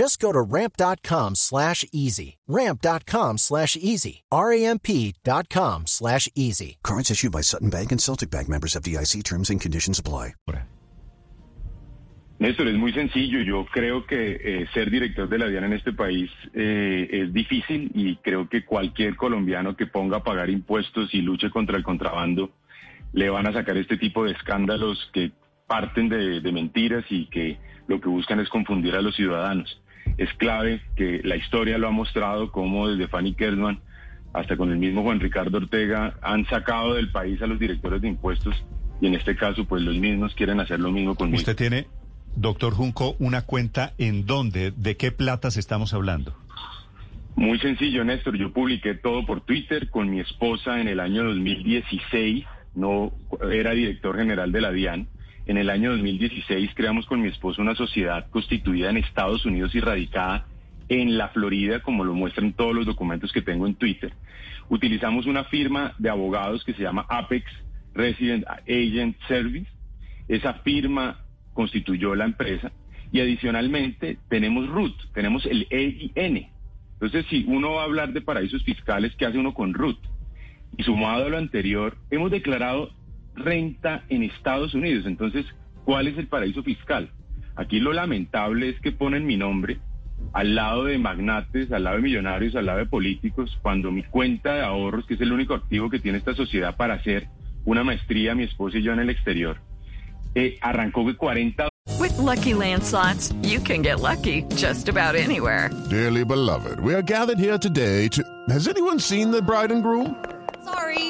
Just go to ramp.com slash easy. Ramp.com slash easy. R-A-M-P.com slash easy. Cards issued by Sutton Bank and Celtic Bank members of DIC terms and conditions apply. Néstor, es muy sencillo. Yo creo que eh, ser director de la DIAN en este país eh, es difícil y creo que cualquier colombiano que ponga a pagar impuestos y luche contra el contrabando le van a sacar este tipo de escándalos que parten de, de mentiras y que lo que buscan es confundir a los ciudadanos. Es clave que la historia lo ha mostrado como desde Fanny Kersman hasta con el mismo Juan Ricardo Ortega han sacado del país a los directores de impuestos y en este caso pues los mismos quieren hacer lo mismo conmigo. ¿Usted tiene, doctor Junco, una cuenta en dónde? ¿De qué platas estamos hablando? Muy sencillo, Néstor. Yo publiqué todo por Twitter con mi esposa en el año 2016. No era director general de la DIAN. En el año 2016 creamos con mi esposo una sociedad constituida en Estados Unidos y radicada en la Florida, como lo muestran todos los documentos que tengo en Twitter. Utilizamos una firma de abogados que se llama Apex Resident Agent Service. Esa firma constituyó la empresa y adicionalmente tenemos RUT, tenemos el EIN. Entonces, si uno va a hablar de paraísos fiscales, ¿qué hace uno con RUT? Y sumado a lo anterior, hemos declarado renta en Estados Unidos. Entonces, ¿cuál es el paraíso fiscal? Aquí lo lamentable es que ponen mi nombre al lado de magnates, al lado de millonarios, al lado de políticos, cuando mi cuenta de ahorros, que es el único activo que tiene esta sociedad para hacer una maestría, mi esposa y yo en el exterior, eh, arrancó de 40 With lucky landslots, you can get lucky just about anywhere. Dearly beloved, we are gathered here today to. Has anyone seen the bride and groom? Sorry,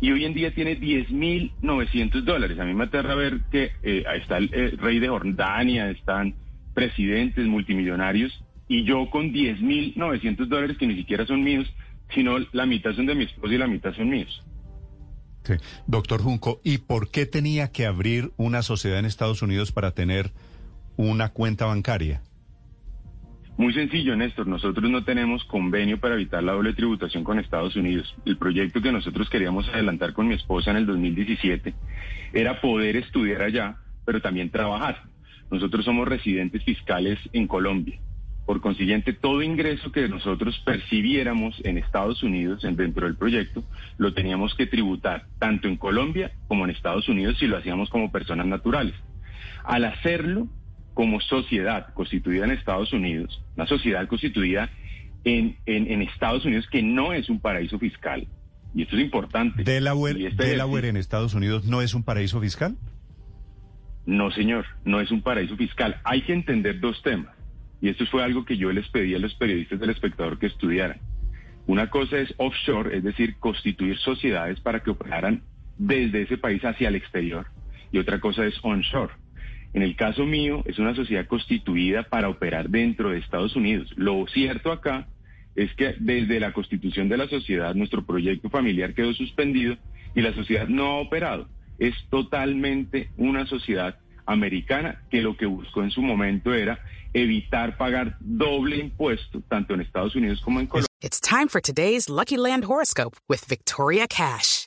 Y hoy en día tiene 10.900 dólares. A mí me aterra ver que eh, está el rey de Jordania, están presidentes multimillonarios, y yo con 10.900 dólares que ni siquiera son míos, sino la mitad son de mi esposo y la mitad son míos. Sí. Doctor Junco, ¿y por qué tenía que abrir una sociedad en Estados Unidos para tener una cuenta bancaria? Muy sencillo, Néstor. Nosotros no tenemos convenio para evitar la doble tributación con Estados Unidos. El proyecto que nosotros queríamos adelantar con mi esposa en el 2017 era poder estudiar allá, pero también trabajar. Nosotros somos residentes fiscales en Colombia. Por consiguiente, todo ingreso que nosotros percibiéramos en Estados Unidos, en, dentro del proyecto, lo teníamos que tributar tanto en Colombia como en Estados Unidos si lo hacíamos como personas naturales. Al hacerlo como sociedad constituida en Estados Unidos, una sociedad constituida en, en, en Estados Unidos que no es un paraíso fiscal, y esto es importante. ¿Delaware, este Delaware en Estados Unidos no es un paraíso fiscal? No, señor, no es un paraíso fiscal. Hay que entender dos temas. Y esto fue algo que yo les pedí a los periodistas del espectador que estudiaran. Una cosa es offshore, es decir, constituir sociedades para que operaran desde ese país hacia el exterior. Y otra cosa es onshore. En el caso mío, es una sociedad constituida para operar dentro de Estados Unidos. Lo cierto acá es que desde la constitución de la sociedad, nuestro proyecto familiar quedó suspendido y la sociedad no ha operado. Es totalmente una sociedad americana que lo que buscó en su momento era evitar pagar doble impuesto tanto en Estados Unidos como en Colombia. It's time for today's Lucky Land horoscope with Victoria Cash.